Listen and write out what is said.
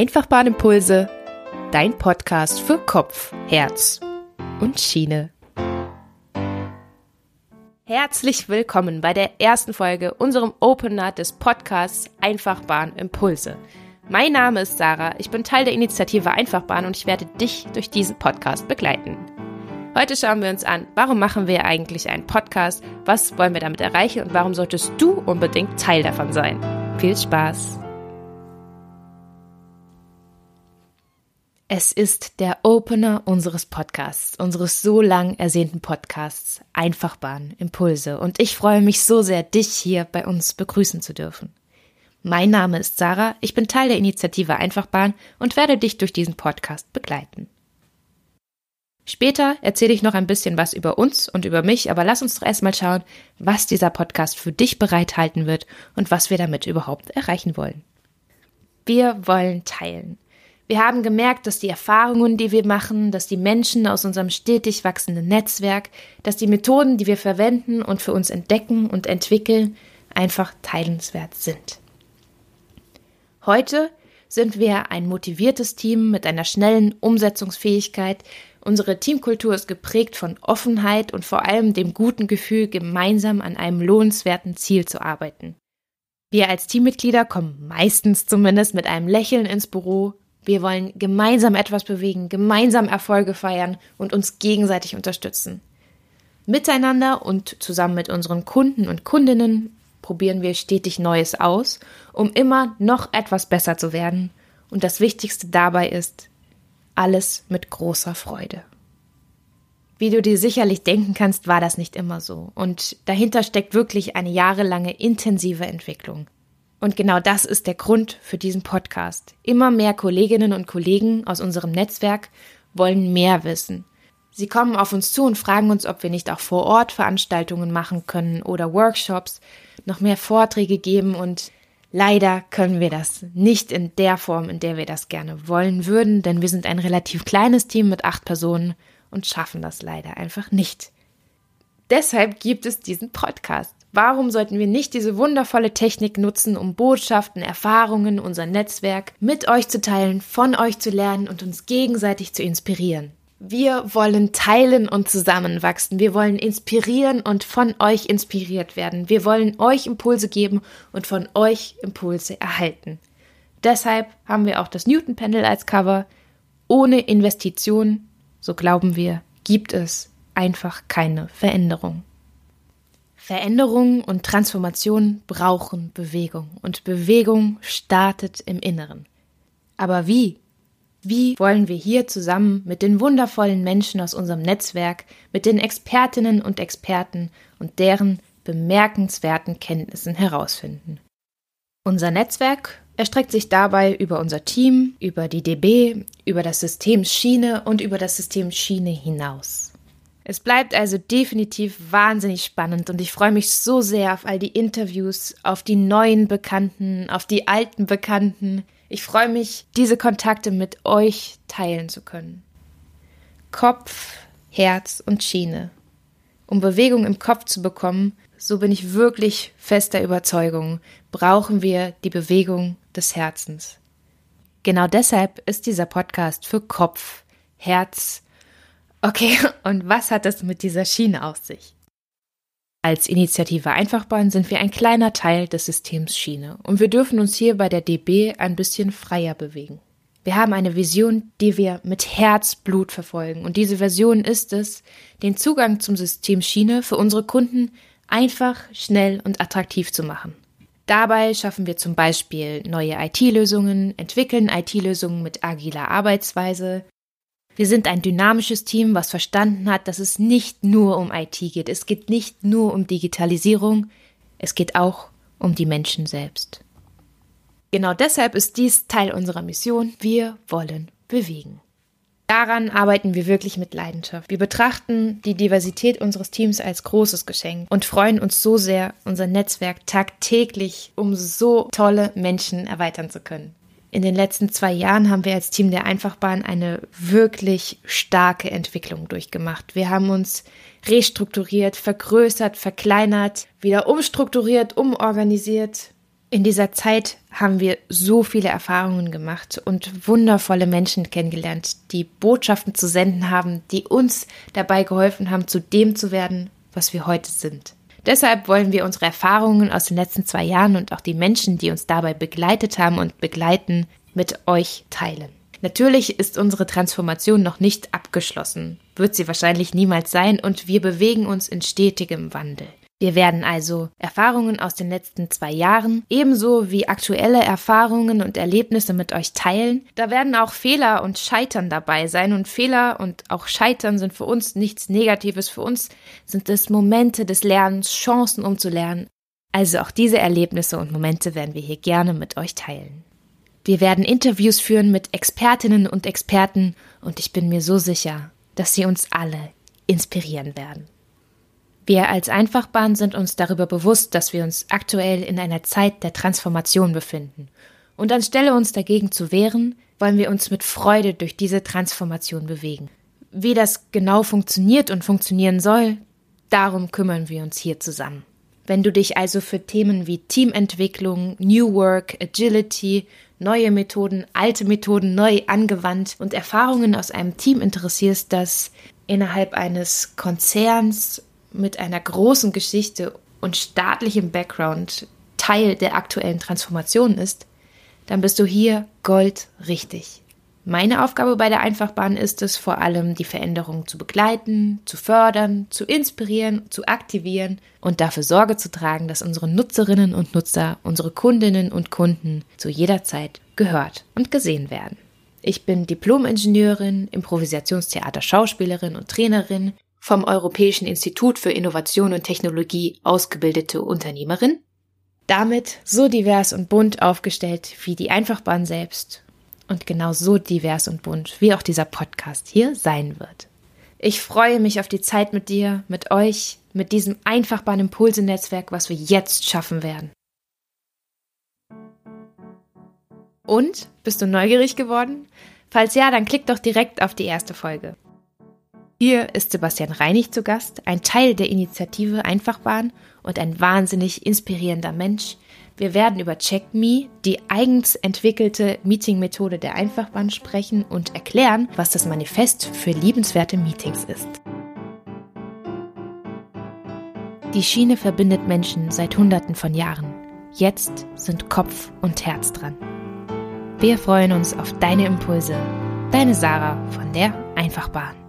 Einfachbahnimpulse, dein Podcast für Kopf, Herz und Schiene. Herzlich willkommen bei der ersten Folge unserem Opener des Podcasts Einfachbahnimpulse. Mein Name ist Sarah, ich bin Teil der Initiative Einfachbahn und ich werde dich durch diesen Podcast begleiten. Heute schauen wir uns an, warum machen wir eigentlich einen Podcast, was wollen wir damit erreichen und warum solltest du unbedingt Teil davon sein. Viel Spaß! Es ist der Opener unseres Podcasts, unseres so lang ersehnten Podcasts Einfachbahn Impulse und ich freue mich so sehr, dich hier bei uns begrüßen zu dürfen. Mein Name ist Sarah, ich bin Teil der Initiative Einfachbahn und werde dich durch diesen Podcast begleiten. Später erzähle ich noch ein bisschen was über uns und über mich, aber lass uns doch erstmal schauen, was dieser Podcast für dich bereithalten wird und was wir damit überhaupt erreichen wollen. Wir wollen teilen. Wir haben gemerkt, dass die Erfahrungen, die wir machen, dass die Menschen aus unserem stetig wachsenden Netzwerk, dass die Methoden, die wir verwenden und für uns entdecken und entwickeln, einfach teilenswert sind. Heute sind wir ein motiviertes Team mit einer schnellen Umsetzungsfähigkeit, Unsere Teamkultur ist geprägt von Offenheit und vor allem dem guten Gefühl, gemeinsam an einem lohnenswerten Ziel zu arbeiten. Wir als Teammitglieder kommen meistens zumindest mit einem Lächeln ins Büro. Wir wollen gemeinsam etwas bewegen, gemeinsam Erfolge feiern und uns gegenseitig unterstützen. Miteinander und zusammen mit unseren Kunden und Kundinnen probieren wir stetig Neues aus, um immer noch etwas besser zu werden. Und das Wichtigste dabei ist, alles mit großer Freude. Wie du dir sicherlich denken kannst, war das nicht immer so. Und dahinter steckt wirklich eine jahrelange intensive Entwicklung. Und genau das ist der Grund für diesen Podcast. Immer mehr Kolleginnen und Kollegen aus unserem Netzwerk wollen mehr wissen. Sie kommen auf uns zu und fragen uns, ob wir nicht auch vor Ort Veranstaltungen machen können oder Workshops, noch mehr Vorträge geben und Leider können wir das nicht in der Form, in der wir das gerne wollen würden, denn wir sind ein relativ kleines Team mit acht Personen und schaffen das leider einfach nicht. Deshalb gibt es diesen Podcast. Warum sollten wir nicht diese wundervolle Technik nutzen, um Botschaften, Erfahrungen, unser Netzwerk mit euch zu teilen, von euch zu lernen und uns gegenseitig zu inspirieren? Wir wollen teilen und zusammenwachsen. Wir wollen inspirieren und von euch inspiriert werden. Wir wollen euch Impulse geben und von euch Impulse erhalten. Deshalb haben wir auch das Newton Pendel als Cover. Ohne Investition, so glauben wir, gibt es einfach keine Veränderung. Veränderung und Transformation brauchen Bewegung und Bewegung startet im Inneren. Aber wie wie wollen wir hier zusammen mit den wundervollen Menschen aus unserem Netzwerk, mit den Expertinnen und Experten und deren bemerkenswerten Kenntnissen herausfinden? Unser Netzwerk erstreckt sich dabei über unser Team, über die DB, über das System Schiene und über das System Schiene hinaus. Es bleibt also definitiv wahnsinnig spannend und ich freue mich so sehr auf all die Interviews, auf die neuen Bekannten, auf die alten Bekannten, ich freue mich, diese Kontakte mit euch teilen zu können. Kopf, Herz und Schiene. Um Bewegung im Kopf zu bekommen, so bin ich wirklich fester Überzeugung, brauchen wir die Bewegung des Herzens. Genau deshalb ist dieser Podcast für Kopf, Herz. Okay, und was hat es mit dieser Schiene auf sich? Als Initiative Einfachbahn sind wir ein kleiner Teil des Systems Schiene und wir dürfen uns hier bei der DB ein bisschen freier bewegen. Wir haben eine Vision, die wir mit Herzblut verfolgen und diese Version ist es, den Zugang zum System Schiene für unsere Kunden einfach, schnell und attraktiv zu machen. Dabei schaffen wir zum Beispiel neue IT-Lösungen, entwickeln IT-Lösungen mit agiler Arbeitsweise, wir sind ein dynamisches Team, was verstanden hat, dass es nicht nur um IT geht. Es geht nicht nur um Digitalisierung, es geht auch um die Menschen selbst. Genau deshalb ist dies Teil unserer Mission. Wir wollen bewegen. Daran arbeiten wir wirklich mit Leidenschaft. Wir betrachten die Diversität unseres Teams als großes Geschenk und freuen uns so sehr, unser Netzwerk tagtäglich um so tolle Menschen erweitern zu können. In den letzten zwei Jahren haben wir als Team der Einfachbahn eine wirklich starke Entwicklung durchgemacht. Wir haben uns restrukturiert, vergrößert, verkleinert, wieder umstrukturiert, umorganisiert. In dieser Zeit haben wir so viele Erfahrungen gemacht und wundervolle Menschen kennengelernt, die Botschaften zu senden haben, die uns dabei geholfen haben, zu dem zu werden, was wir heute sind. Deshalb wollen wir unsere Erfahrungen aus den letzten zwei Jahren und auch die Menschen, die uns dabei begleitet haben und begleiten, mit euch teilen. Natürlich ist unsere Transformation noch nicht abgeschlossen, wird sie wahrscheinlich niemals sein und wir bewegen uns in stetigem Wandel. Wir werden also Erfahrungen aus den letzten zwei Jahren ebenso wie aktuelle Erfahrungen und Erlebnisse mit euch teilen. Da werden auch Fehler und Scheitern dabei sein und Fehler und auch Scheitern sind für uns nichts Negatives. Für uns sind es Momente des Lernens, Chancen um zu lernen. Also auch diese Erlebnisse und Momente werden wir hier gerne mit euch teilen. Wir werden Interviews führen mit Expertinnen und Experten und ich bin mir so sicher, dass sie uns alle inspirieren werden. Wir als Einfachbahn sind uns darüber bewusst, dass wir uns aktuell in einer Zeit der Transformation befinden. Und anstelle uns dagegen zu wehren, wollen wir uns mit Freude durch diese Transformation bewegen. Wie das genau funktioniert und funktionieren soll, darum kümmern wir uns hier zusammen. Wenn du dich also für Themen wie Teamentwicklung, New Work, Agility, neue Methoden, alte Methoden neu angewandt und Erfahrungen aus einem Team interessierst, das innerhalb eines Konzerns mit einer großen Geschichte und staatlichem Background Teil der aktuellen Transformation ist, dann bist du hier Gold richtig. Meine Aufgabe bei der Einfachbahn ist es vor allem, die Veränderung zu begleiten, zu fördern, zu inspirieren, zu aktivieren und dafür Sorge zu tragen, dass unsere Nutzerinnen und Nutzer, unsere Kundinnen und Kunden zu jeder Zeit gehört und gesehen werden. Ich bin Diplom-Ingenieurin, Improvisationstheater Schauspielerin und Trainerin, vom Europäischen Institut für Innovation und Technologie ausgebildete Unternehmerin, damit so divers und bunt aufgestellt wie die Einfachbahn selbst und genau so divers und bunt wie auch dieser Podcast hier sein wird. Ich freue mich auf die Zeit mit dir, mit euch, mit diesem Einfachbahn Impulse-Netzwerk, was wir jetzt schaffen werden. Und, bist du neugierig geworden? Falls ja, dann klick doch direkt auf die erste Folge. Hier ist Sebastian Reinig zu Gast, ein Teil der Initiative Einfachbahn und ein wahnsinnig inspirierender Mensch. Wir werden über CheckMe, die eigens entwickelte Meeting-Methode der Einfachbahn sprechen und erklären, was das Manifest für liebenswerte Meetings ist. Die Schiene verbindet Menschen seit Hunderten von Jahren. Jetzt sind Kopf und Herz dran. Wir freuen uns auf deine Impulse. Deine Sarah von der Einfachbahn.